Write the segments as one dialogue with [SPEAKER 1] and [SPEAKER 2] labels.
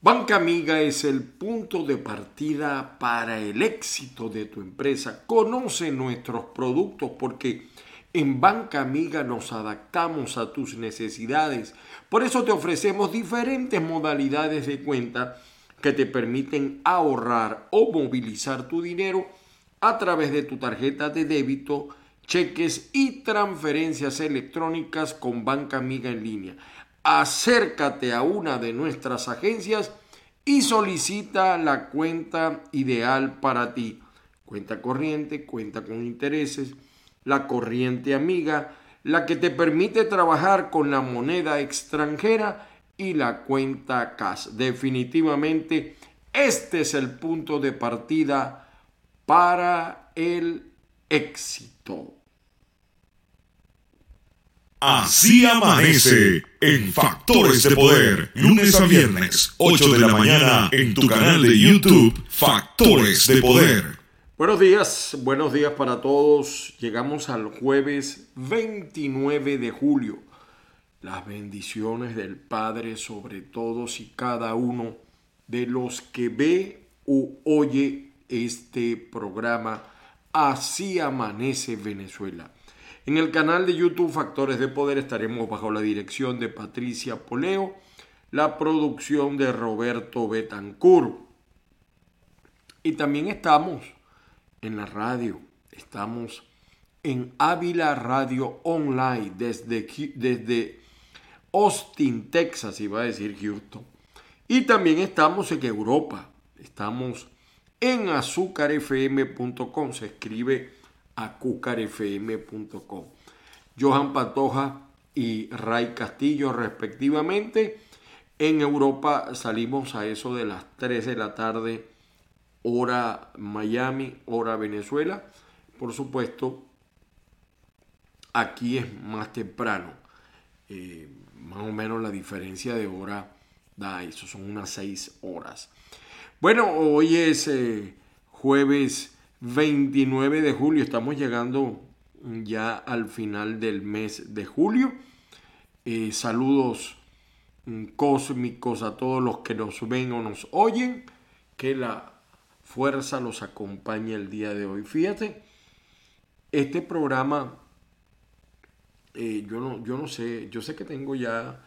[SPEAKER 1] Banca Amiga es el punto de partida para el éxito de tu empresa. Conoce nuestros productos porque en Banca Amiga nos adaptamos a tus necesidades. Por eso te ofrecemos diferentes modalidades de cuenta que te permiten ahorrar o movilizar tu dinero a través de tu tarjeta de débito, cheques y transferencias electrónicas con Banca Amiga en línea acércate a una de nuestras agencias y solicita la cuenta ideal para ti. Cuenta corriente, cuenta con intereses, la corriente amiga, la que te permite trabajar con la moneda extranjera y la cuenta cash. Definitivamente, este es el punto de partida para el éxito.
[SPEAKER 2] Así amanece en Factores de Poder, lunes a viernes, 8 de la mañana, en tu canal de YouTube, Factores de Poder.
[SPEAKER 1] Buenos días, buenos días para todos. Llegamos al jueves 29 de julio. Las bendiciones del Padre sobre todos y cada uno de los que ve o oye este programa. Así amanece Venezuela. En el canal de YouTube Factores de Poder estaremos bajo la dirección de Patricia Poleo, la producción de Roberto Betancourt. Y también estamos en la radio, estamos en Ávila Radio Online desde, desde Austin, Texas, iba a decir Houston. Y también estamos en Europa, estamos en azúcarfm.com, se escribe acucarfm.com. Johan Patoja y Ray Castillo respectivamente. En Europa salimos a eso de las 3 de la tarde, hora Miami, hora Venezuela. Por supuesto, aquí es más temprano. Eh, más o menos la diferencia de hora da eso, son unas 6 horas. Bueno, hoy es eh, jueves 29 de julio, estamos llegando ya al final del mes de julio. Eh, saludos mm, cósmicos a todos los que nos ven o nos oyen. Que la fuerza los acompañe el día de hoy. Fíjate, este programa, eh, yo, no, yo no sé, yo sé que tengo ya,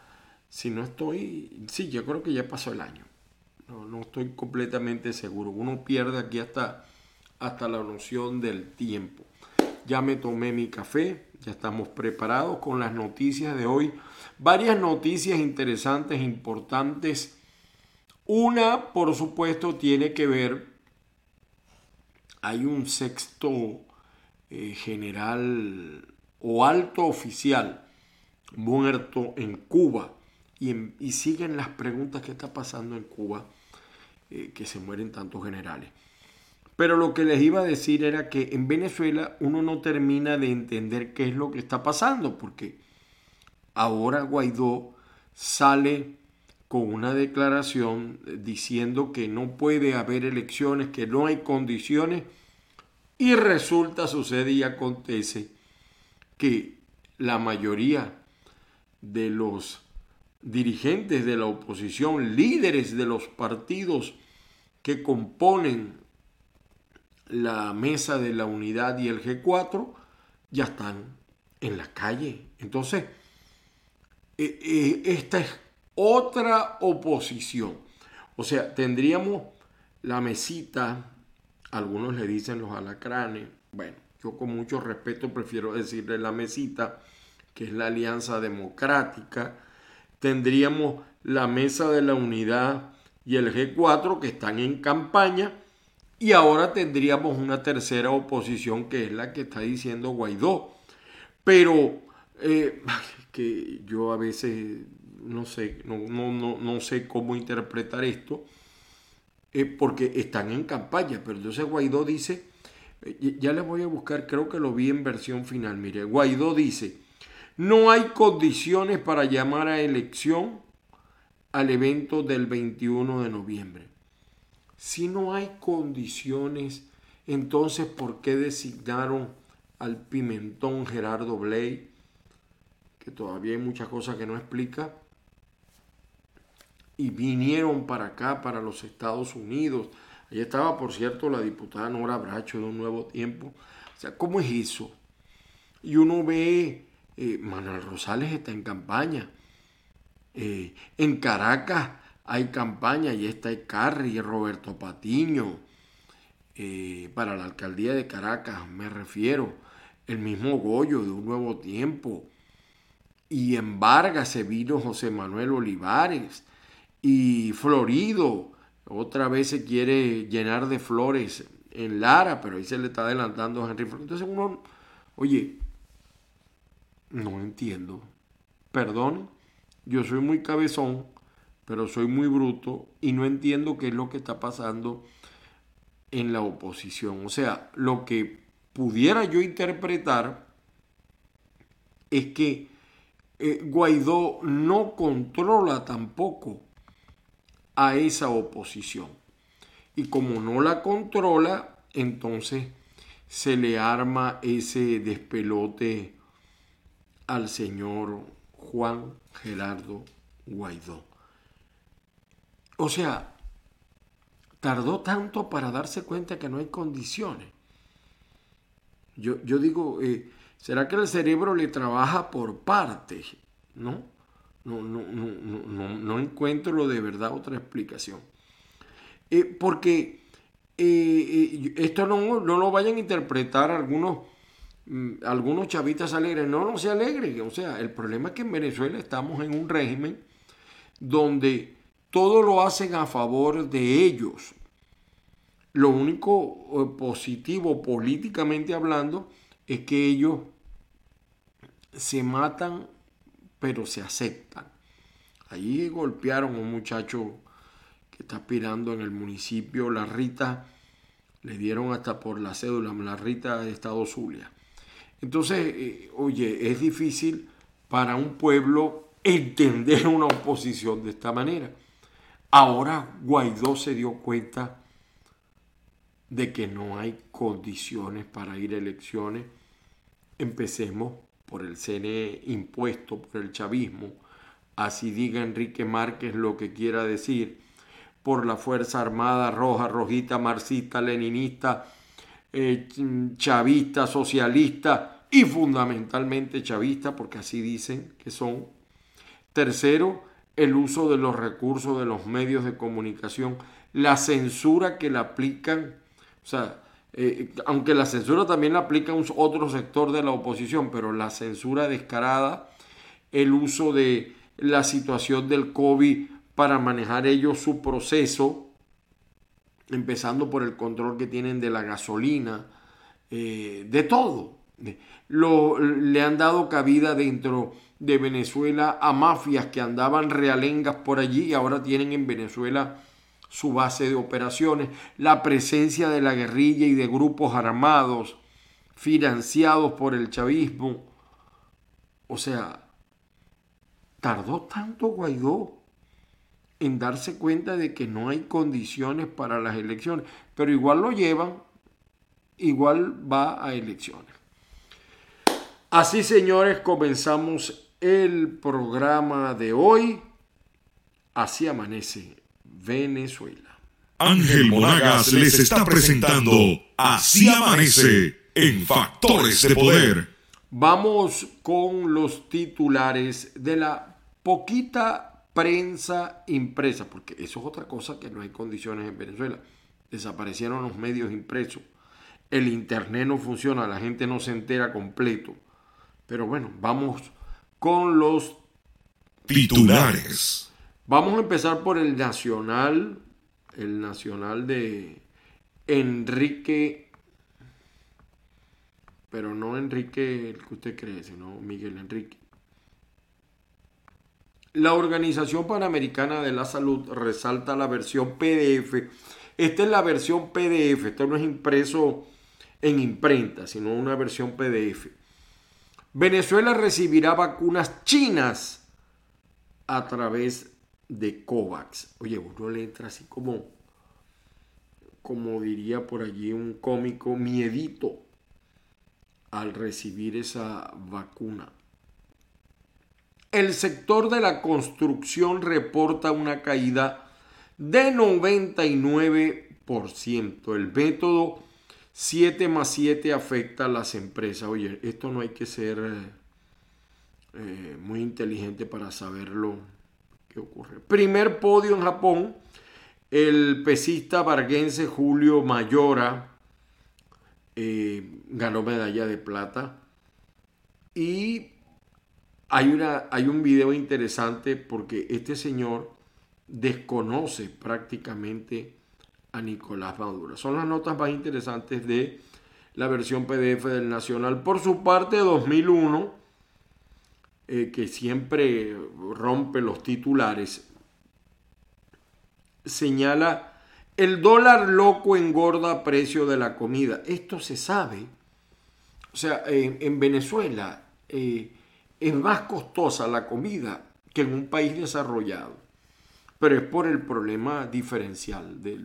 [SPEAKER 1] si no estoy, sí, yo creo que ya pasó el año. No, no estoy completamente seguro. Uno pierde aquí hasta hasta la noción del tiempo. Ya me tomé mi café, ya estamos preparados con las noticias de hoy. Varias noticias interesantes, importantes. Una, por supuesto, tiene que ver, hay un sexto eh, general o alto oficial muerto en Cuba y, siguen las preguntas que está pasando en Cuba, eh, que se mueren tantos generales. Pero lo que les iba a decir era que en Venezuela uno no termina de entender qué es lo que está pasando, porque ahora Guaidó sale con una declaración diciendo que no puede haber elecciones, que no hay condiciones, y resulta, sucede y acontece que la mayoría de los dirigentes de la oposición, líderes de los partidos que componen la mesa de la unidad y el G4 ya están en la calle. Entonces, eh, eh, esta es otra oposición. O sea, tendríamos la mesita, algunos le dicen los alacranes, bueno, yo con mucho respeto prefiero decirle la mesita, que es la Alianza Democrática, tendríamos la mesa de la unidad y el G4 que están en campaña y ahora tendríamos una tercera oposición que es la que está diciendo Guaidó. Pero eh, que yo a veces no sé, no, no, no, sé cómo interpretar esto, eh, porque están en campaña. Pero entonces Guaidó dice, eh, ya les voy a buscar, creo que lo vi en versión final. Mire, Guaidó dice, no hay condiciones para llamar a elección al evento del 21 de noviembre. Si no hay condiciones, entonces ¿por qué designaron al pimentón Gerardo Bley? Que todavía hay muchas cosas que no explica. y vinieron para acá, para los Estados Unidos. Allí estaba, por cierto, la diputada Nora Bracho de Un Nuevo Tiempo. O sea, ¿cómo es eso? Y uno ve, eh, Manuel Rosales está en campaña. Eh, en Caracas hay campaña, y está Carri, Roberto Patiño, eh, para la alcaldía de Caracas, me refiero, el mismo Goyo de Un Nuevo Tiempo. Y en Vargas se vino José Manuel Olivares y Florido otra vez se quiere llenar de flores en Lara, pero ahí se le está adelantando a Henry Entonces uno, oye, no entiendo. Perdón, yo soy muy cabezón, pero soy muy bruto y no entiendo qué es lo que está pasando en la oposición. O sea, lo que pudiera yo interpretar es que eh, Guaidó no controla tampoco a esa oposición. Y como no la controla, entonces se le arma ese despelote al señor Juan Gerardo Guaidó. O sea, tardó tanto para darse cuenta que no hay condiciones. Yo, yo digo, eh, ¿será que el cerebro le trabaja por partes? ¿No? No, no, no, no, encuentro de verdad otra explicación. Eh, porque eh, esto no, lo vayan a interpretar algunos, mm, algunos chavitas alegres. No, no se alegren. O sea, el problema es que en Venezuela estamos en un régimen donde todo lo hacen a favor de ellos. Lo único positivo políticamente hablando es que ellos se matan pero se aceptan. Allí golpearon a un muchacho que está aspirando en el municipio La Rita, le dieron hasta por la cédula, La Rita de Estado Zulia. Entonces, eh, oye, es difícil para un pueblo entender una oposición de esta manera. Ahora Guaidó se dio cuenta de que no hay condiciones para ir a elecciones. Empecemos por el CNE impuesto por el chavismo, así diga Enrique Márquez lo que quiera decir, por la Fuerza Armada Roja, Rojita, Marxista, Leninista, eh, chavista, socialista y fundamentalmente chavista, porque así dicen que son. Tercero, el uso de los recursos de los medios de comunicación, la censura que le aplican, o sea, eh, aunque la censura también la aplica un otro sector de la oposición, pero la censura descarada, el uso de la situación del COVID para manejar ellos su proceso, empezando por el control que tienen de la gasolina, eh, de todo. Lo, le han dado cabida dentro de Venezuela a mafias que andaban realengas por allí y ahora tienen en Venezuela su base de operaciones, la presencia de la guerrilla y de grupos armados financiados por el chavismo. O sea, tardó tanto Guaidó en darse cuenta de que no hay condiciones para las elecciones, pero igual lo llevan, igual va a elecciones. Así, señores, comenzamos el programa de hoy. Así amanece Venezuela.
[SPEAKER 2] Ángel Monagas les está presentando Así amanece en Factores de Poder.
[SPEAKER 1] Vamos con los titulares de la poquita prensa impresa, porque eso es otra cosa que no hay condiciones en Venezuela. Desaparecieron los medios impresos. El internet no funciona, la gente no se entera completo. Pero bueno, vamos con los
[SPEAKER 2] titulares.
[SPEAKER 1] Vamos a empezar por el nacional, el nacional de Enrique, pero no Enrique el que usted cree, sino Miguel Enrique. La Organización Panamericana de la Salud resalta la versión PDF. Esta es la versión PDF, esto no es impreso en imprenta, sino una versión PDF. Venezuela recibirá vacunas chinas a través de COVAX. Oye, uno le entra así como, como diría por allí un cómico, miedito al recibir esa vacuna. El sector de la construcción reporta una caída de 99%. El método 7 más 7 afecta a las empresas. Oye, esto no hay que ser eh, muy inteligente para saberlo que ocurre. Primer podio en Japón, el pesista varguense Julio Mayora eh, ganó medalla de plata. Y hay, una, hay un video interesante porque este señor desconoce prácticamente a Nicolás Maduro. Son las notas más interesantes de la versión PDF del Nacional. Por su parte, 2001, eh, que siempre rompe los titulares, señala, el dólar loco engorda precio de la comida. Esto se sabe. O sea, en, Venezuela eh, es más costosa la comida que en un país desarrollado pero es por el problema diferencial de,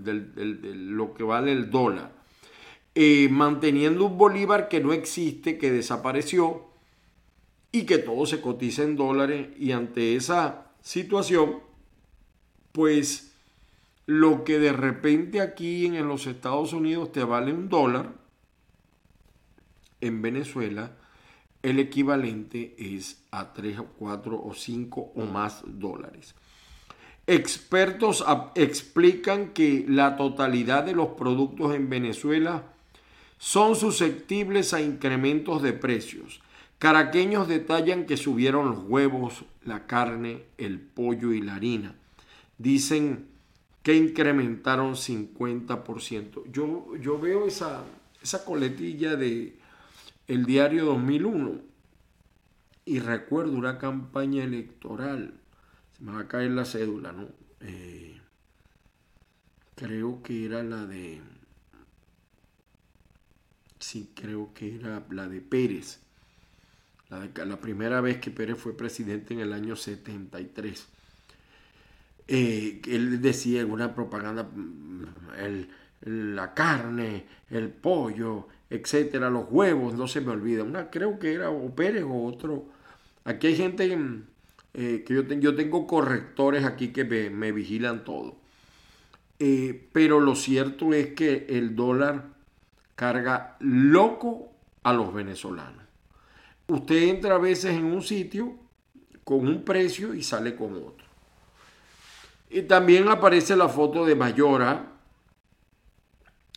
[SPEAKER 1] lo que vale el dólar. Eh, manteniendo un bolívar que no existe, que desapareció y que todo se cotiza en dólares y ante esa situación, pues lo que de repente aquí en los Estados Unidos te vale un dólar, en Venezuela el equivalente es a 3 o 4 o 5 o más dólares. Expertos explican que la totalidad de los productos en Venezuela son susceptibles a incrementos de precios. Caraqueños detallan que subieron los huevos, la carne, el pollo y la harina. Dicen que incrementaron 50%. Yo, yo veo esa, esa coletilla de el diario 2001 y recuerdo una campaña electoral me va a caer la cédula, ¿no? Eh, creo que era la de... Sí, creo que era la de Pérez. La, la primera vez que Pérez fue presidente en el año 73. Eh, él decía en una propaganda, mm, la carne, el pollo, etcétera, los huevos, no se me olvida. Una, creo que era o Pérez o otro. Aquí hay gente eh, que yo, yo, tengo correctores aquí que me, vigilan todo. Eh, pero lo cierto es que el dólar carga loco a los venezolanos. Usted entra a veces en un sitio con un precio y sale con otro. Y también aparece la foto de Mayora.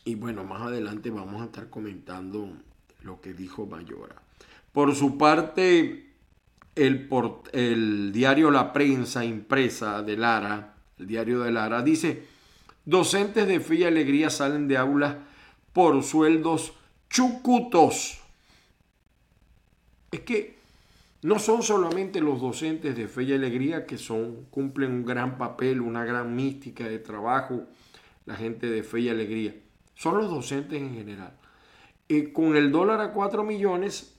[SPEAKER 1] Y bueno, más adelante vamos a estar comentando lo que dijo Mayora. Por su parte, el, diario La Prensa impresa de Lara, el diario de Lara, dice, docentes de fe y alegría salen de aulas por sueldos chucutos. Es que no son solamente los docentes de fe y alegría que son, cumplen un gran papel, una gran mística de trabajo, la gente de fe y alegría. Son los docentes en general. y con el dólar a 4 millones,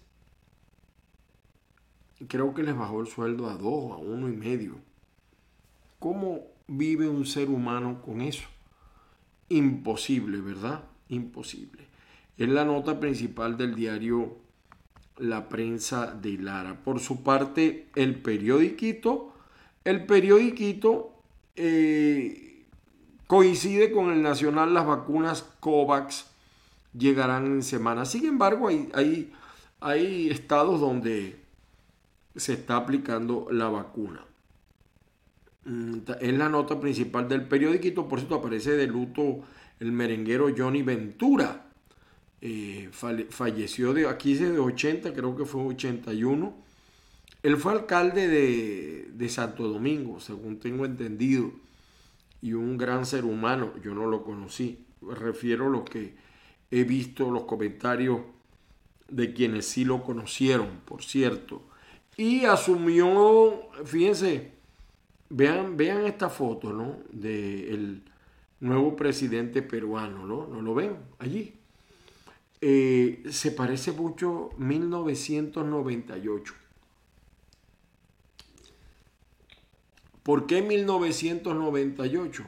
[SPEAKER 1] creo que les bajó el sueldo a dos, a uno y medio. ¿Cómo vive un ser humano con eso? Imposible, ¿verdad? Imposible. Es la nota principal del diario La Prensa de Lara. Por su parte, el periodiquito, el periodiquito eh, coincide con el nacional, las vacunas COVAX llegarán en semana. Sin embargo, hay, hay, hay estados donde se está aplicando la vacuna. Mm, es la nota principal del periódico, por cierto aparece de luto el merenguero Johnny Ventura. Eh, falleció de aquí de 80, creo que fue 81. Él fue alcalde de, de Santo Domingo, según tengo entendido, y un gran ser humano. Yo no lo conocí. Refiero a lo que he visto, los comentarios de quienes sí lo conocieron, por cierto y asumió, fíjense, vean, vean esta foto, ¿no? Del nuevo presidente peruano, ¿no? ¿No lo ven allí? Eh, se parece mucho 1998. ¿Por qué 1998?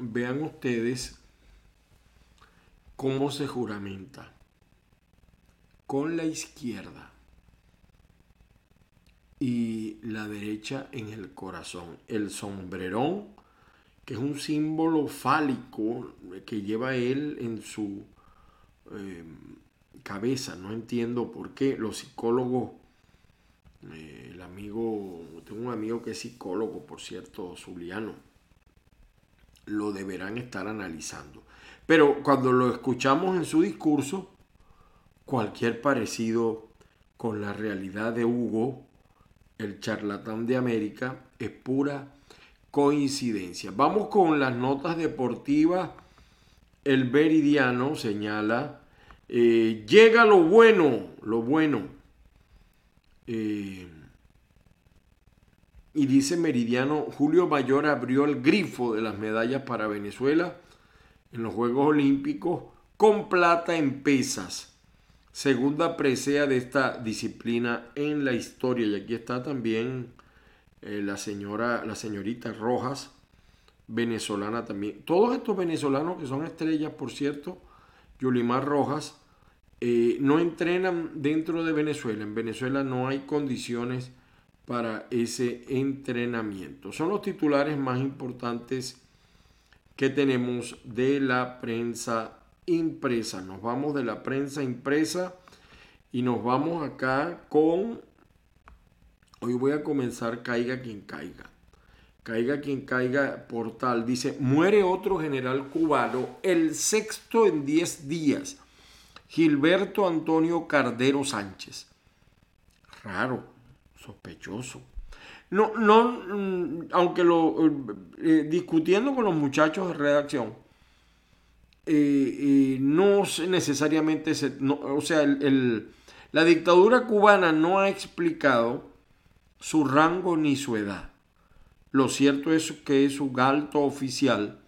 [SPEAKER 1] Vean ustedes cómo se juramenta con la izquierda y la derecha en el corazón. El sombrerón, que es un símbolo fálico que lleva él en su eh, cabeza. No entiendo por qué los psicólogos, eh, el amigo, tengo un amigo que es psicólogo, por cierto, Zuliano, lo deberán estar analizando. Pero cuando lo escuchamos en su discurso, cualquier parecido con la realidad de Hugo, el charlatán de América, es pura coincidencia. Vamos con las notas deportivas. El Veridiano señala, eh, llega lo bueno, lo bueno. Eh, y dice Meridiano, Julio Mayor abrió el grifo de las medallas para Venezuela en los Juegos Olímpicos con plata en pesas. Segunda presea de esta disciplina en la historia. Y aquí está también eh, la señora, la señorita Rojas, venezolana también. Todos estos venezolanos que son estrellas, por cierto, Yulimar Rojas, eh, no entrenan dentro de Venezuela. En Venezuela no hay condiciones para ese entrenamiento. Son los titulares más importantes que tenemos de la prensa impresa. Nos vamos de la prensa impresa y nos vamos acá con... Hoy voy a comenzar Caiga quien caiga. Caiga quien caiga, portal. Dice, muere otro general cubano, el sexto en 10 días. Gilberto Antonio Cardero Sánchez. Raro, sospechoso. No, no, mm, aunque lo eh, discutiendo con los muchachos de redacción, eh, no necesariamente, o sea, la dictadura cubana no ha explicado su rango ni su edad. Lo cierto es que es un alto oficial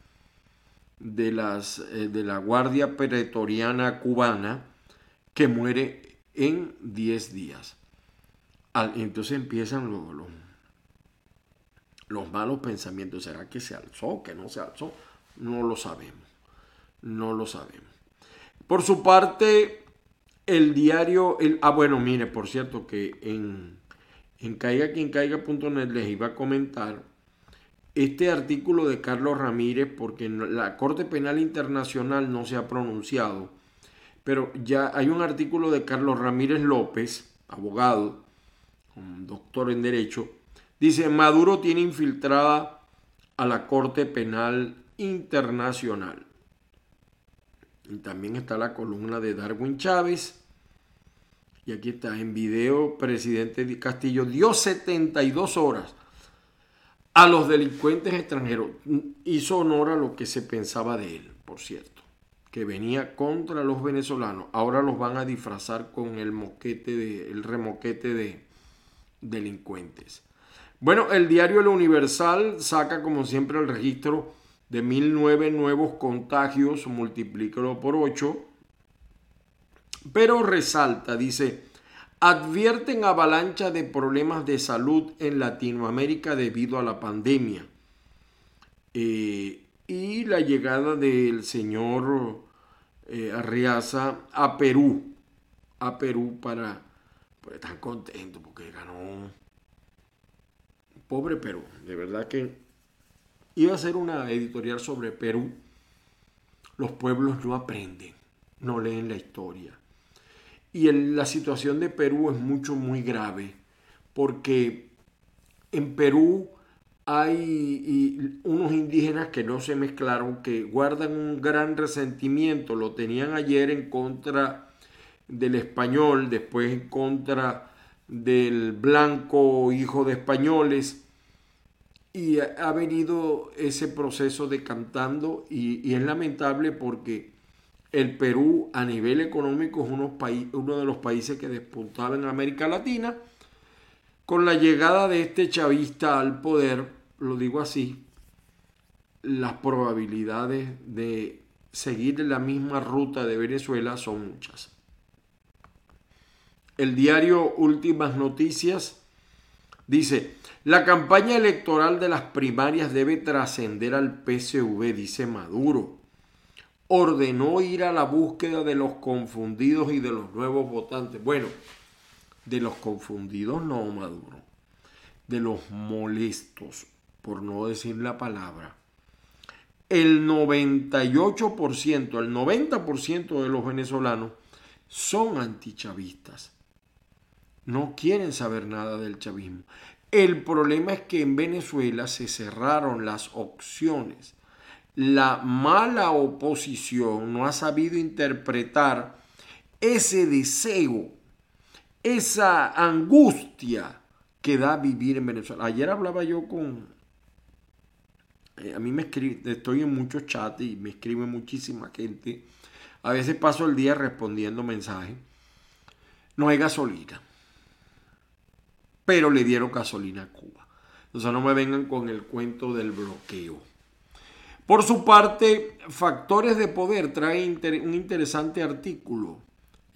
[SPEAKER 1] de, las, de la Guardia Pretoriana cubana que muere en 10 días entonces empiezan los, los, malos pensamientos. ¿Será que se alzó? ¿Que no se alzó? No lo sabemos. No lo sabemos. Por su parte, el diario... El, ah, bueno, mire, por cierto que en, en caiga quien caiga.net les iba a comentar este artículo de Carlos Ramírez, porque la Corte Penal Internacional no se ha pronunciado, pero ya hay un artículo de Carlos Ramírez López, abogado, doctor en Derecho, dice, Maduro tiene infiltrada a la Corte Penal Internacional. Y también está la columna de Darwin Chávez. Y aquí está en video, presidente de Castillo dio 72 horas a los delincuentes extranjeros. Hizo honor a lo que se pensaba de él, por cierto, que venía contra los venezolanos. Ahora los van a disfrazar con el moquete de, el remoquete de, delincuentes. Bueno, el diario El Universal saca como siempre el registro de 1009 nuevos contagios, multiplícalo por 8, pero resalta, dice, advierten avalancha de problemas de salud en Latinoamérica debido a la pandemia. Eh, y la llegada del señor eh, Arriaza a Perú, a Perú para pues están contentos porque ganó. Pobre Perú, de verdad que iba a ser una editorial sobre Perú. Los pueblos no aprenden, no leen la historia. Y la situación de Perú es mucho, muy grave, porque en Perú hay unos indígenas que no se mezclaron, que guardan un gran resentimiento, lo tenían ayer en contra del español, después en contra del blanco hijo de españoles. Y ha venido ese proceso decantando y, y es lamentable porque el Perú a nivel económico es uno, uno de los países que despuntaba en América Latina. Con la llegada de este chavista al poder, lo digo así, las probabilidades de seguir la misma ruta de Venezuela son muchas el diario Últimas Noticias, dice, la campaña electoral de las primarias debe trascender al PSV, dice Maduro. Ordenó ir a la búsqueda de los confundidos y de los nuevos votantes. Bueno, de los confundidos no, Maduro. de los molestos, por no decir la palabra, el 98%, el 90% de los venezolanos son antichavistas. No quieren saber nada del chavismo. El problema es que en Venezuela se cerraron las opciones. La mala oposición no ha sabido interpretar ese deseo, esa angustia que da vivir en Venezuela. Ayer hablaba yo con... Eh, a mí me escribe, estoy en muchos chats y me escribe muchísima gente. A veces paso el día respondiendo mensajes. No hay gasolina pero le dieron gasolina a Cuba. Entonces no me vengan con el cuento del bloqueo. Por su parte, Factores de Poder trae un interesante artículo.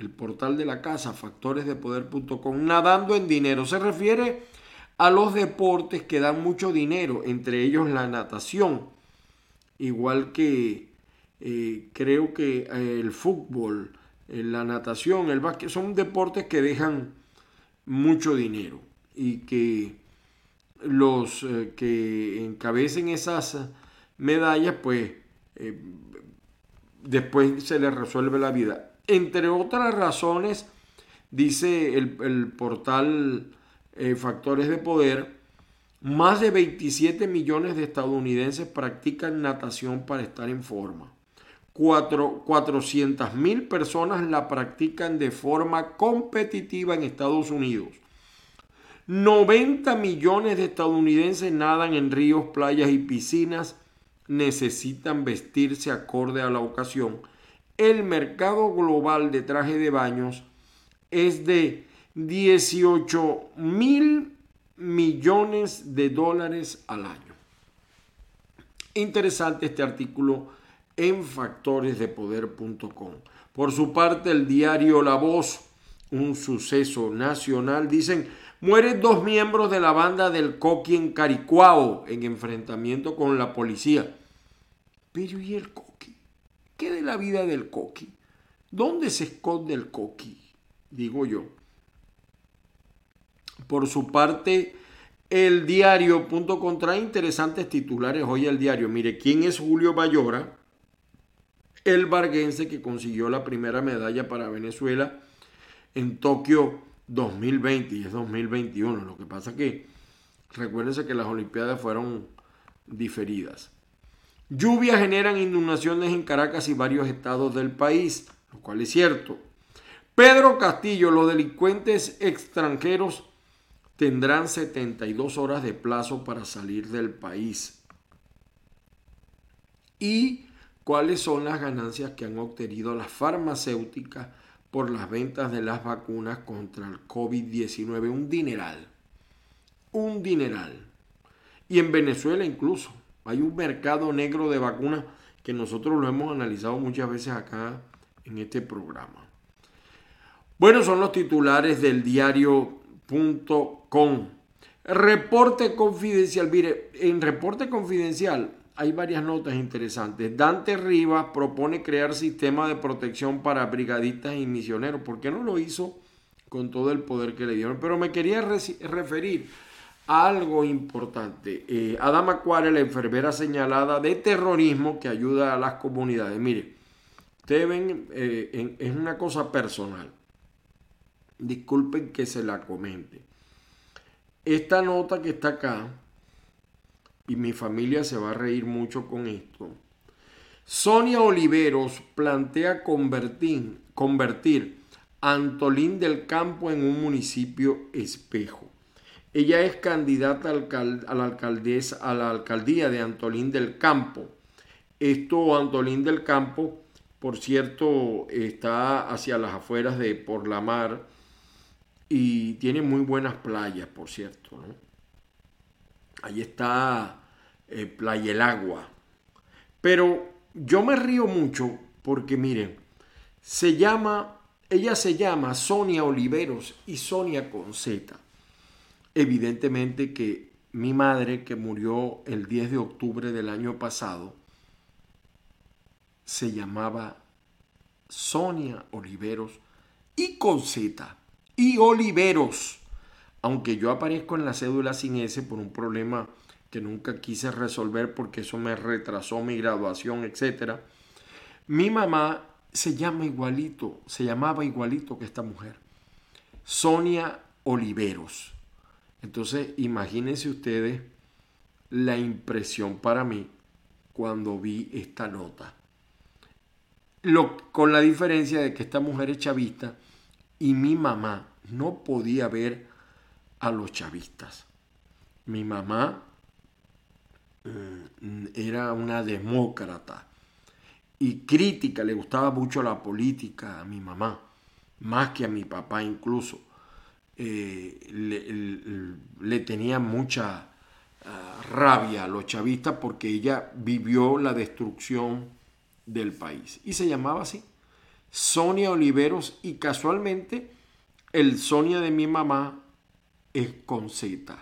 [SPEAKER 1] El portal de la casa, factoresdepoder.com, nadando en dinero. Se refiere a los deportes que dan mucho dinero, entre ellos la natación. Igual que eh, creo que eh, el fútbol, eh, la natación, el básquet, son deportes que dejan mucho dinero y que los eh, que encabecen esas medallas, pues eh, después se les resuelve la vida. Entre otras razones, dice el, portal eh, Factores de Poder, más de 27 millones de estadounidenses practican natación para estar en forma. 400 mil personas la practican de forma competitiva en Estados Unidos. 90 millones de estadounidenses nadan en ríos, playas y piscinas, necesitan vestirse acorde a la ocasión. El mercado global de traje de baños es de 18 mil millones de dólares al año. Interesante este artículo en factoresdepoder.com. Por su parte, el diario La Voz, un suceso nacional, dicen Mueren dos miembros de la banda del Coqui en Caricuao en enfrentamiento con la policía. Pero ¿y el Coqui? ¿Qué de la vida del Coqui? ¿Dónde se esconde el Coqui? Digo yo. Por su parte, el diario punto contra interesantes titulares hoy el diario. Mire, ¿quién es Julio Bayora? El barguense que consiguió la primera medalla para Venezuela en Tokio 2020 y es 2021. Lo que pasa que recuérdense que las Olimpiadas fueron diferidas. Lluvias generan inundaciones en Caracas y varios estados del país, lo cual es cierto. Pedro Castillo, los delincuentes extranjeros tendrán 72 horas de plazo para salir del país. ¿Y cuáles son las ganancias que han obtenido las farmacéuticas por las ventas de las vacunas contra el COVID-19. Un dineral. Un dineral. Y en Venezuela incluso hay un mercado negro de vacunas que nosotros lo hemos analizado muchas veces acá en este programa. Bueno, son los titulares del diario.com. Reporte confidencial. Mire, en reporte confidencial hay varias notas interesantes. Dante Rivas propone crear sistema de protección para brigadistas y misioneros. ¿Por qué no lo hizo con todo el poder que le dieron? Pero me quería referir a algo importante. Eh, Adama Cuare, la enfermera señalada de terrorismo que ayuda a las comunidades. Mire, ustedes ven, eh, es una cosa personal. Disculpen que se la comente. Esta nota que está acá y mi familia se va a reír mucho con esto. Sonia Oliveros plantea convertir, convertir Antolín del Campo en un municipio espejo. Ella es candidata a la, alcaldesa, a la alcaldía de Antolín del Campo. Esto, Antolín del Campo, por cierto, está hacia las afueras de Por la Mar y tiene muy buenas playas, por cierto. ¿no? Ahí está eh, Playa El Agua. Pero yo me río mucho porque miren, se llama, ella se llama Sonia Oliveros y Sonia con Z. Evidentemente que mi madre, que murió el 10 de octubre del año pasado, se llamaba Sonia Oliveros y con Z y Oliveros. Aunque yo aparezco en la cédula sin ese por un problema que nunca quise resolver porque eso me retrasó mi graduación, etc. Mi mamá se llama igualito, se llamaba igualito que esta mujer, Sonia Oliveros. Entonces, imagínense ustedes la impresión para mí cuando vi esta nota. Con la diferencia de que esta mujer es chavista y mi mamá no podía ver a los chavistas. Mi mamá mm, era una demócrata y crítica, le gustaba mucho la política a mi mamá, más que a mi papá incluso. Eh, le, tenía mucha ah, rabia a los chavistas porque ella vivió la destrucción del país. Y se llamaba así, Sonia Oliveros, y casualmente el Sonia de mi mamá es con Z,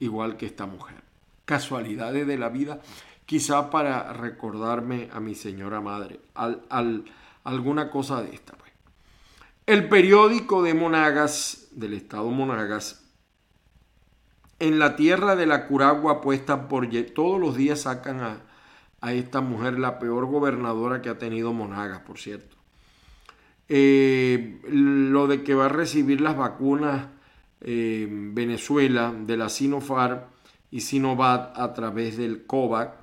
[SPEAKER 1] igual que esta mujer. Casualidades de la vida, quizá para recordarme a mi señora madre, al, alguna cosa de esta. Pues. El periódico de Monagas, del estado Monagas, en la tierra de la Curagua puesta por... Todos los días sacan a, a esta mujer, la peor gobernadora que ha tenido Monagas, por cierto. Eh, lo de que va a recibir las vacunas eh, Venezuela de la Sinofar y Sinovac a través del COVAC.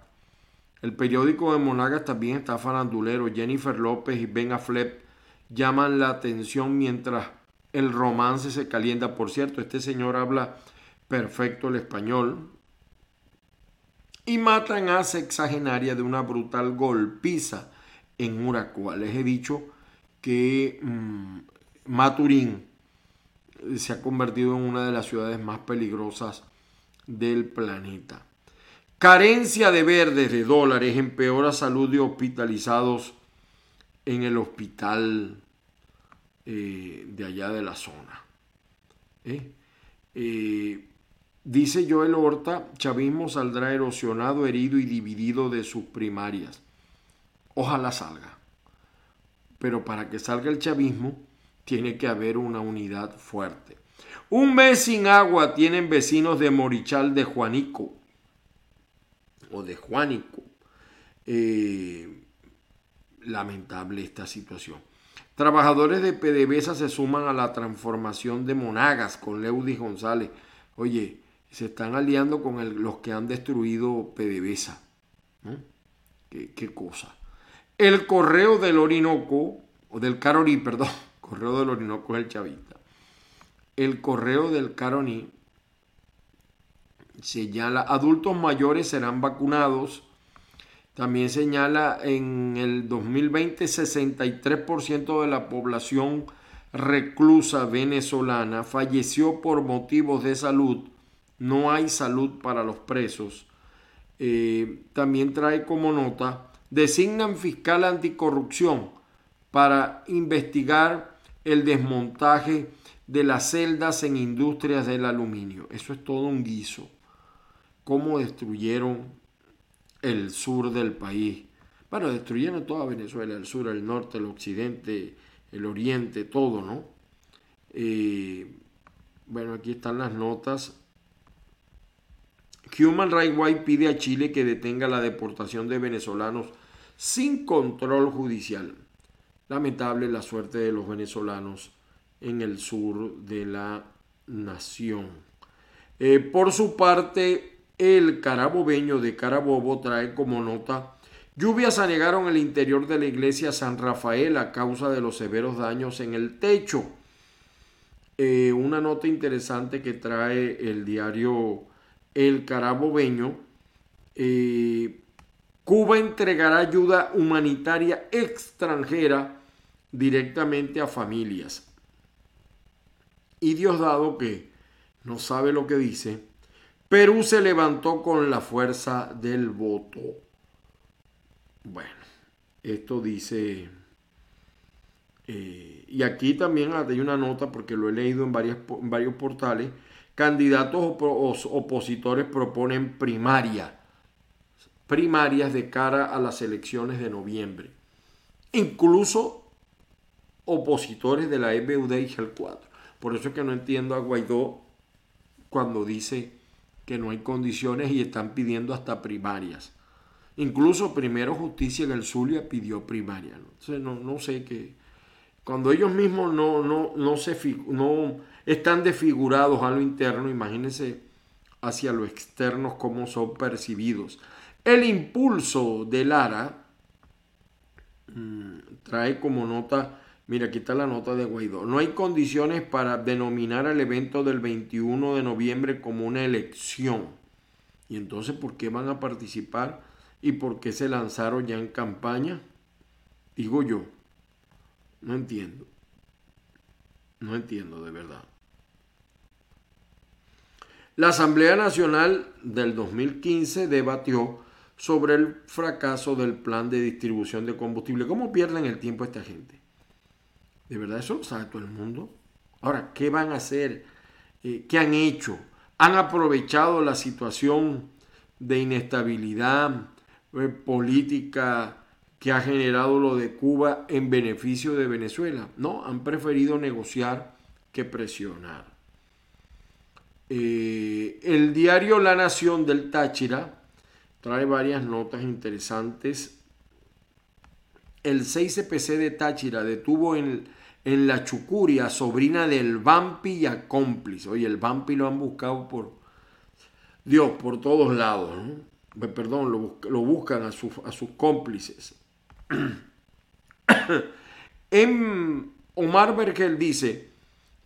[SPEAKER 1] El periódico de Monagas también está farandulero. Jennifer López y Ben Affleck llaman la atención mientras el romance se calienta. Por cierto, este señor habla perfecto el español. Y matan a sexagenaria de una brutal golpiza en Uracuá. Les he dicho que mm, Maturín se ha convertido en una de las ciudades más peligrosas del planeta. Carencia de verdes, de dólares, empeora salud de hospitalizados en el hospital eh, de allá de la zona. ¿Eh? Eh, dice Joel Horta, chavismo saldrá erosionado, herido y dividido de sus primarias. Ojalá salga. Pero para que salga el chavismo, tiene que haber una unidad fuerte. Un mes sin agua tienen vecinos de Morichal de Juanico o de Juanico. Eh, lamentable esta situación. Trabajadores de PDVSA se suman a la transformación de Monagas con Leudis González. Oye, se están aliando con los que han destruido PDVSA. ¿Qué, ¿Qué, cosa? El correo del Orinoco, o del Carorí, perdón, correo del Orinoco es el chavista. El correo del Caroní señala adultos mayores serán vacunados. También señala en el 2020 63% de la población reclusa venezolana falleció por motivos de salud. No hay salud para los presos. Eh, también trae como nota, designan fiscal anticorrupción para investigar el desmontaje de las celdas en industrias del aluminio. Eso es todo un guiso. Cómo destruyeron el sur del país. Bueno, destruyeron toda Venezuela, el sur, el norte, el occidente, el oriente, todo, ¿no? Eh, bueno, aquí están las notas. Human Rights Watch pide a Chile que detenga la deportación de venezolanos sin control judicial. Lamentable la suerte de los venezolanos en el sur de la nación. Eh, por su parte, el carabobeño de Carabobo trae como nota Lluvias anegaron el interior de la iglesia San Rafael a causa de los severos daños en el techo. Eh, una nota interesante que trae el diario El Carabobeño. Eh, Cuba entregará ayuda humanitaria extranjera directamente a familias. Y Diosdado, que no sabe lo que dice, Perú se levantó con la fuerza del voto. Bueno, esto dice... Eh, y aquí también hay una nota, porque lo he leído en, varios portales, candidatos opositores proponen primaria, primarias de cara a las elecciones de noviembre. Incluso opositores de la EBUD y el 4. Por eso es que no entiendo a Guaidó cuando dice que no hay condiciones y están pidiendo hasta primarias. Incluso primero Justicia en el Zulia pidió primaria. ¿no? no, sé qué. Cuando ellos mismos no, no, no, se, no están desfigurados a lo interno, imagínense hacia lo externo cómo son percibidos. El impulso de Lara mm, trae como nota, mira, aquí está la nota de Guaidó. No hay condiciones para denominar el evento del 21 de noviembre como una elección. Y entonces, ¿por qué van a participar? ¿Y por qué se lanzaron ya en campaña? Digo yo, no entiendo. No entiendo de verdad. La Asamblea Nacional del 2015 debatió sobre el fracaso del plan de distribución de combustible. ¿Cómo pierden el tiempo esta gente? ¿De verdad eso lo sabe todo el mundo? Ahora, ¿qué van a hacer? Eh, ¿Qué han hecho? ¿Han aprovechado la situación de inestabilidad eh, política que ha generado lo de Cuba en beneficio de Venezuela? No, han preferido negociar que presionar. Eh, el diario La Nación del Táchira trae varias notas interesantes. El 6CPC de Táchira detuvo en, en la Chucuria, sobrina del Vampi y a cómplice. Oye, el Vampi lo han buscado por Dios, por todos lados. Perdón, lo, buscan a, a sus cómplices. en Omar Bergel dice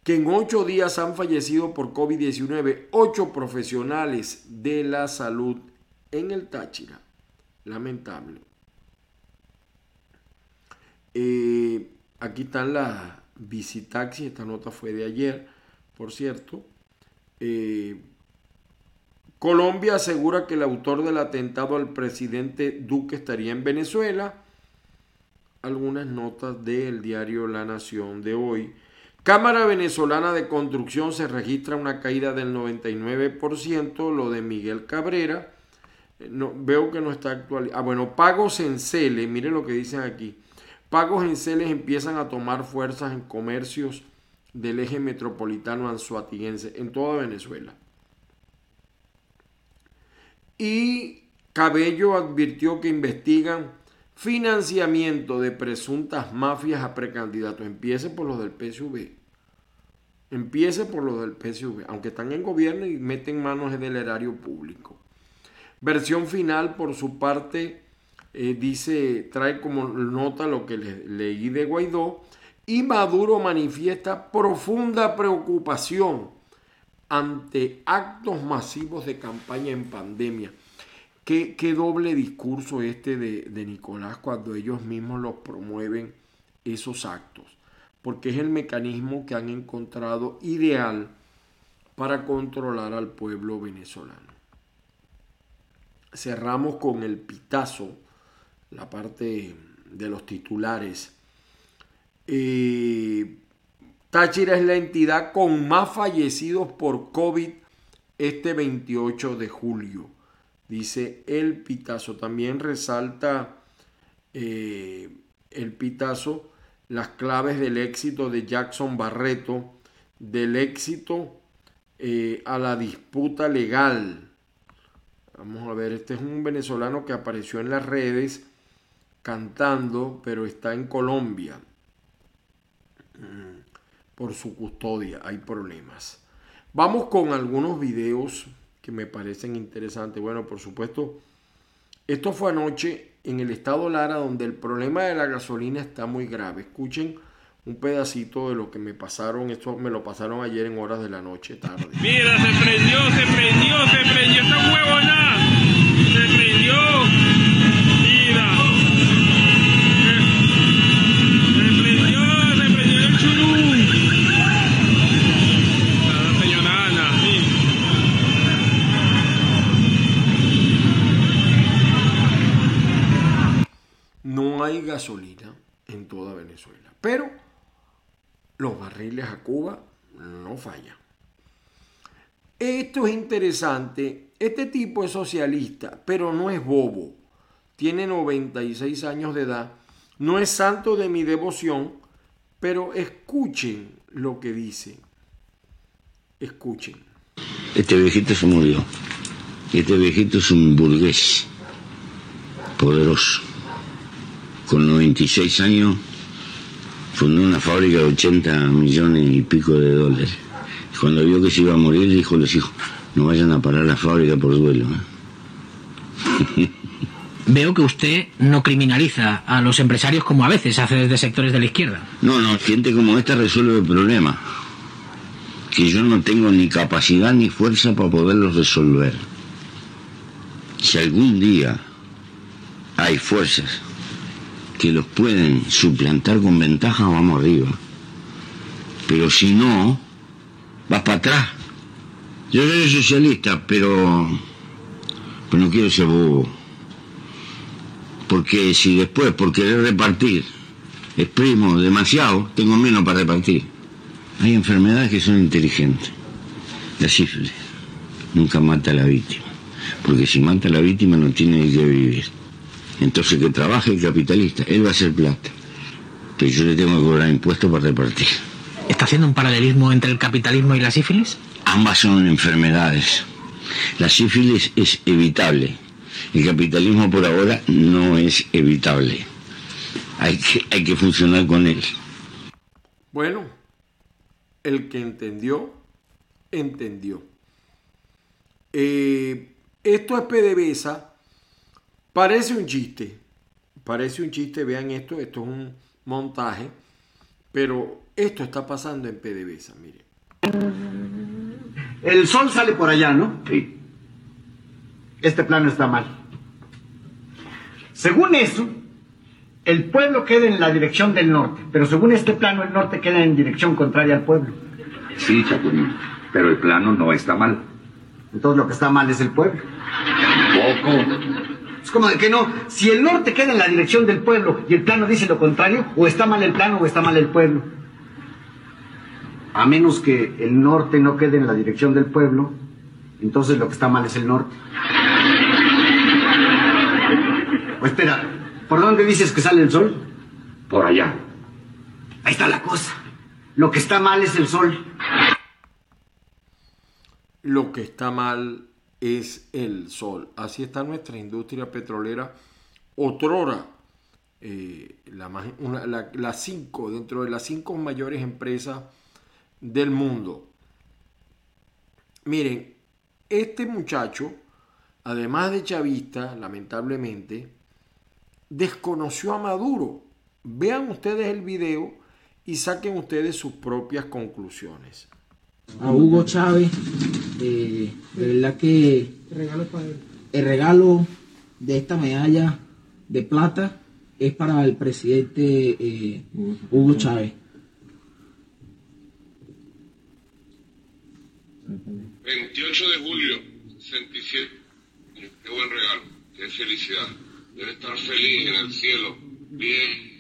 [SPEAKER 1] que en ocho días han fallecido por COVID-19 ocho profesionales de la salud en el Táchira. Lamentable. Eh, aquí están las visitaxis, esta nota fue de ayer, por cierto. Eh, Colombia asegura que el autor del atentado al presidente Duque estaría en Venezuela. Algunas notas del diario La Nación de hoy. Cámara Venezolana de Construcción se registra una caída del 99%, lo de Miguel Cabrera no, veo que no está actualizado. Ah, bueno, pagos en CELE, miren lo que dicen aquí. Pagos en CELE empiezan a tomar fuerzas en comercios del eje metropolitano anzuatiguense en toda Venezuela. Y Cabello advirtió que investigan financiamiento de presuntas mafias a precandidatos. Empiece por los del PSV. Empiece por los del PSV, aunque están en gobierno y meten manos en el erario público. Versión final, por su parte, eh, dice, trae como nota lo que le, leí de Guaidó, y Maduro manifiesta profunda preocupación ante actos masivos de campaña en pandemia. Qué, doble discurso este de, de Nicolás cuando ellos mismos los promueven esos actos, porque es el mecanismo que han encontrado ideal para controlar al pueblo venezolano cerramos con el pitazo, la parte de los titulares. Eh, Táchira es la entidad con más fallecidos por COVID este 28 de julio, dice el pitazo. También resalta eh, el pitazo las claves del éxito de Jackson Barreto, del éxito eh, a la disputa legal Vamos a ver, este es un venezolano que apareció en las redes cantando, pero está en Colombia. Mm, por su custodia hay problemas. Vamos con algunos videos que me parecen interesantes. Bueno, por supuesto, esto fue anoche en el estado Lara, donde el problema de la gasolina está muy grave. Escuchen un pedacito de lo que me pasaron. Esto me lo pasaron ayer en horas de la noche tarde.
[SPEAKER 3] Mira, se prendió, se prendió, se prendió esta huevona. Se prendió. Mira. Se prendió, se prendió el churú. La señora Ana, sí.
[SPEAKER 1] No hay gasolina en toda Venezuela. Pero los barriles a Cuba no fallan. Esto es interesante. Este tipo es socialista, pero no es bobo. Tiene 96 años de edad. No es santo de mi devoción, pero escuchen lo que dice. Escuchen.
[SPEAKER 4] Este viejito se murió. Este viejito es un burgués poderoso. Con 96 años fundó una fábrica de 80 millones y pico de dólares. Cuando vio que se iba a morir, dijo a los hijos, no vayan a parar la fábrica por duelo. ¿eh?
[SPEAKER 5] Veo que usted no criminaliza a los empresarios como a veces hace desde sectores de la izquierda.
[SPEAKER 4] No, no, gente como esta resuelve el problema. Que yo no tengo ni capacidad ni fuerza para poderlos resolver. Si algún día hay fuerzas que los pueden suplantar con ventaja, vamos arriba. Pero si no, vas para atrás. Yo soy socialista, pero, pero no quiero ser bobo. Porque si después, por querer repartir, exprimo demasiado, tengo menos para repartir. Hay enfermedades que son inteligentes. La sífilis nunca mata a la víctima. Porque si mata a la víctima no tiene que vivir. Entonces que trabaje el capitalista, él va a hacer plata. Pero yo le tengo que cobrar impuestos para repartir.
[SPEAKER 5] ¿Está haciendo un paralelismo entre el capitalismo y la sífilis?
[SPEAKER 4] Ambas son enfermedades. La sífilis es evitable. El capitalismo por ahora no es evitable. Hay que, hay que funcionar con él.
[SPEAKER 1] Bueno, el que entendió, entendió. Eh, esto es PDVSA. Parece un chiste. Parece un chiste. Vean esto. Esto es un montaje. Pero esto está pasando en PDVSA. Miren.
[SPEAKER 6] El sol sale por allá, ¿no?
[SPEAKER 4] Sí.
[SPEAKER 6] Este plano está mal. Según eso, el pueblo queda en la dirección del norte, pero según este plano, el norte queda en dirección contraria al pueblo.
[SPEAKER 7] Sí, Chapulín, pero el plano no está mal.
[SPEAKER 6] Entonces lo que está mal es el pueblo.
[SPEAKER 7] Poco.
[SPEAKER 6] Es como de que no, si el norte queda en la dirección del pueblo y el plano dice lo contrario, o está mal el plano o está mal el pueblo. A menos que el norte no quede en la dirección del pueblo, entonces lo que está mal es el norte. O espera, ¿por dónde dices que sale el sol?
[SPEAKER 7] Por allá.
[SPEAKER 6] Ahí está la cosa. Lo que está mal es el sol.
[SPEAKER 1] Lo que está mal es el sol. Así está nuestra industria petrolera. Otrora, eh, la, una- cinco, dentro de las cinco mayores empresas del mundo. Miren, este muchacho, además de chavista, lamentablemente, desconoció a Maduro. Vean ustedes el video y saquen ustedes sus propias conclusiones.
[SPEAKER 8] a Hugo Chávez, de verdad que el regalo de esta medalla de plata es para el presidente eh, Hugo Chávez.
[SPEAKER 9] 28 de julio, 67. Qué buen regalo, qué felicidad. Debe estar feliz en el cielo, bien.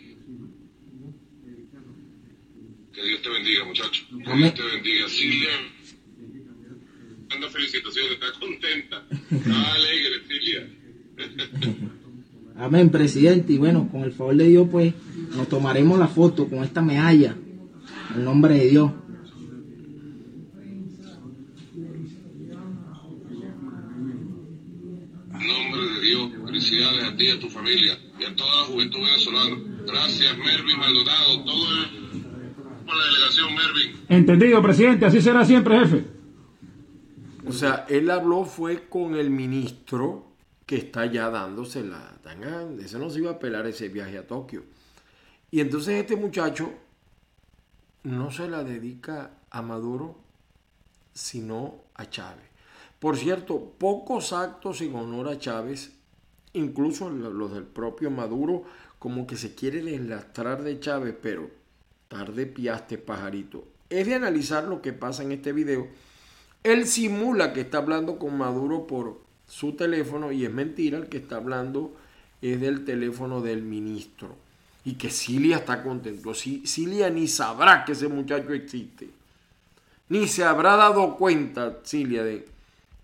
[SPEAKER 9] Que Dios te bendiga, muchacho. Que. Dios te bendiga. Silvia, manda felicitaciones, está contenta. Está alegre, Silvia.
[SPEAKER 8] Amén, presidente. Y bueno, con el favor de Dios, pues nos tomaremos la foto con esta medalla. En nombre de Dios.
[SPEAKER 9] En nombre de Dios, felicidades a ti y a tu familia y a toda la juventud venezolana. Gracias, Mervin Maldonado, todo el, por la delegación, Mervin.
[SPEAKER 10] Entendido, presidente, así será siempre, jefe.
[SPEAKER 1] O sea, él habló fue con el ministro que está ya dándose la tanga. Ese no se iba a pelar ese viaje a Tokio. Y entonces este muchacho no se la dedica a Maduro, sino a Chávez. Por cierto, pocos actos en honor a Chávez, incluso lo- los del propio Maduro, como que se quiere deslastrar de Chávez, pero tarde piaste pajarito. Es de analizar lo que pasa en este video. Él simula que está hablando con Maduro por su teléfono y es mentira, el que está hablando es del teléfono del ministro. Y que Cilia está contento. Cilia ni sabrá que ese muchacho existe. Ni se habrá dado cuenta, Cilia, de,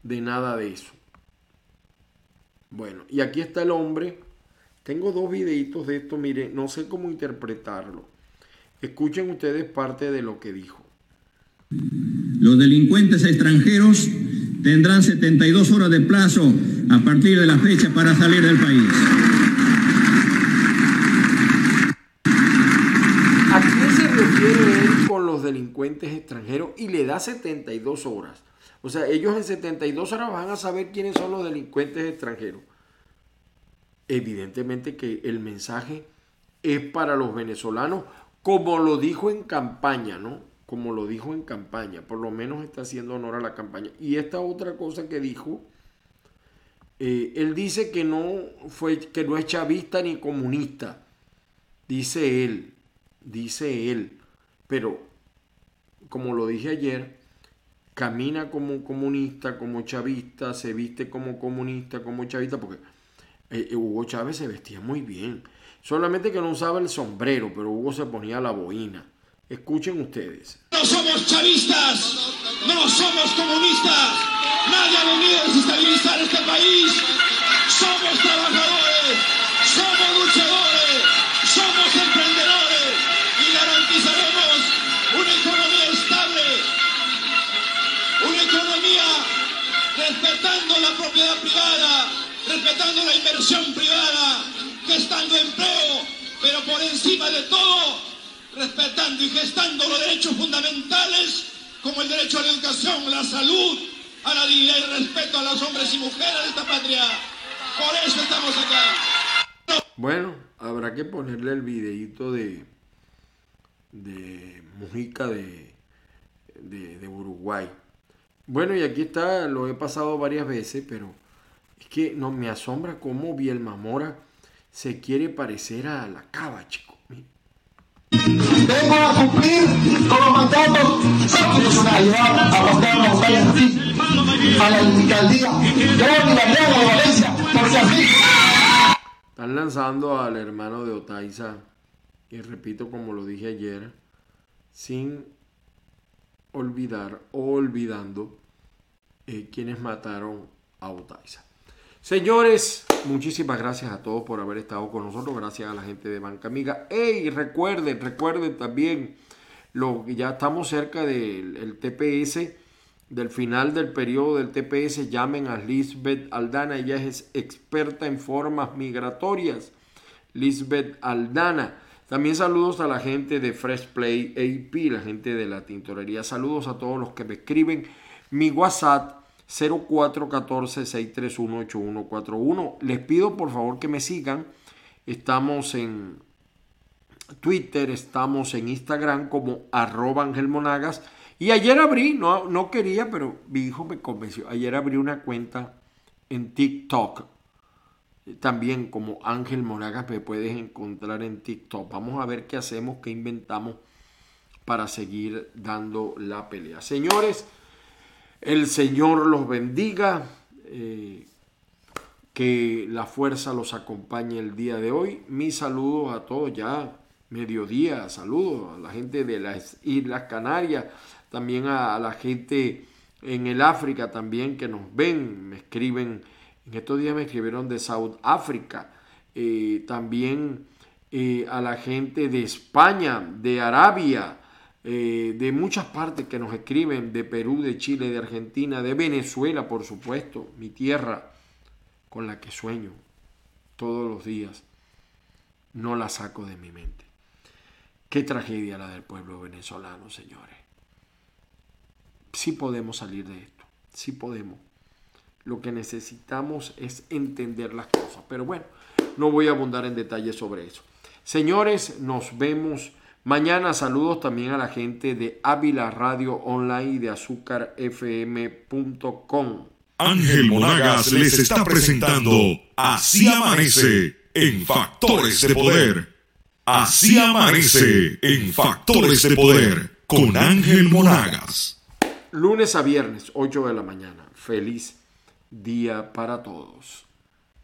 [SPEAKER 1] de nada de eso. Bueno, y aquí está el hombre. Tengo dos videitos de esto, mire, no sé cómo interpretarlo. Escuchen ustedes parte de lo que dijo.
[SPEAKER 11] Los delincuentes extranjeros tendrán 72 horas de plazo a partir de la fecha para salir del país.
[SPEAKER 1] ¿A quién se refiere él con los delincuentes extranjeros y le da 72 horas? O sea, ellos en 72 horas van a saber quiénes son los delincuentes extranjeros. Evidentemente que el mensaje es para los venezolanos, como lo dijo en campaña, ¿no? Como lo dijo en campaña, por lo menos está haciendo honor a la campaña. Y esta otra cosa que dijo, eh, él dice que no fue, que no es chavista ni comunista, dice él, dice él, pero como lo dije ayer, camina como comunista, como chavista, se viste como comunista, como chavista, porque eh, Hugo Chávez se vestía muy bien. Solamente que no usaba el sombrero, pero Hugo se ponía la boina. Escuchen ustedes.
[SPEAKER 12] No somos chavistas, no somos comunistas. Nadie ha venido a desestabilizar este país. Somos trabajadores, somos luchadores, somos emprendedores y garantizaremos una economía estable, una economía respetando la propiedad privada, respetando la inversión privada, gestando empleo, pero por encima de todo, respetando y gestando los derechos fundamentales como el derecho a la educación, la salud, a la dignidad y respeto a los hombres y mujeres de esta patria. Por eso estamos acá.
[SPEAKER 1] Bueno, habrá que ponerle el videíto de, de Mujica de, de, Uruguay. Bueno, y aquí está, lo he pasado varias veces, pero es que no me asombra cómo Bielma Mora se quiere parecer a la cava.
[SPEAKER 13] Vengo a cumplir con los mandatos constitucionales, a apostar la montaña a la alcaldía Gran Mariana de Valencia, porque así.
[SPEAKER 1] Están lanzando al hermano de Otaiza, y repito como lo dije ayer, sin olvidar o olvidando eh, quienes mataron a Otaiza. Señores, muchísimas gracias a todos por haber estado con nosotros. Gracias a la gente de Banca Amiga. ¡Ey! Recuerden, recuerden también, lo, ya estamos cerca del TPS, del final del periodo del TPS. Llamen a Lisbeth Aldana, ella es experta en formas migratorias. Lisbeth Aldana. También saludos a la gente de Fresh Play AP, la gente de la tintorería. Saludos a todos los que me escriben. Mi WhatsApp 0414-631-8141. Les pido por favor que me sigan. Estamos en Twitter, estamos en Instagram como arroba Monagas. Y ayer abrí, no, no quería, pero mi hijo me convenció. Ayer abrí una cuenta en TikTok. También como Ángel Monagas me puedes encontrar en TikTok. Vamos a ver qué hacemos, qué inventamos para seguir dando la pelea. Señores, el Señor los bendiga. Eh, que la fuerza los acompañe el día de hoy. Mis saludos a todos ya, mediodía, saludos a la gente de las Islas Canarias, también a, la gente en el África también que nos ven, me escriben, en estos días me escribieron de South África, eh, también eh, a la gente de España, de Arabia, eh, de muchas partes que nos escriben, de Perú, de Chile, de Argentina, de Venezuela, por supuesto, mi tierra con la que sueño todos los días, no la saco de mi mente. Qué tragedia la del pueblo venezolano, señores. Sí podemos salir de esto, sí podemos. Lo que necesitamos es entender las cosas, pero bueno, no voy a abundar en detalles sobre eso. Señores, nos vemos Mañana saludos también a la gente de Ávila Radio Online y de azúcarfm.com.
[SPEAKER 2] Ángel Monagas les está presentando Así amanece en Factores de Poder. Así amanece en Factores de Poder con Ángel Monagas.
[SPEAKER 1] Lunes a viernes, 8 de la mañana. Feliz día para todos.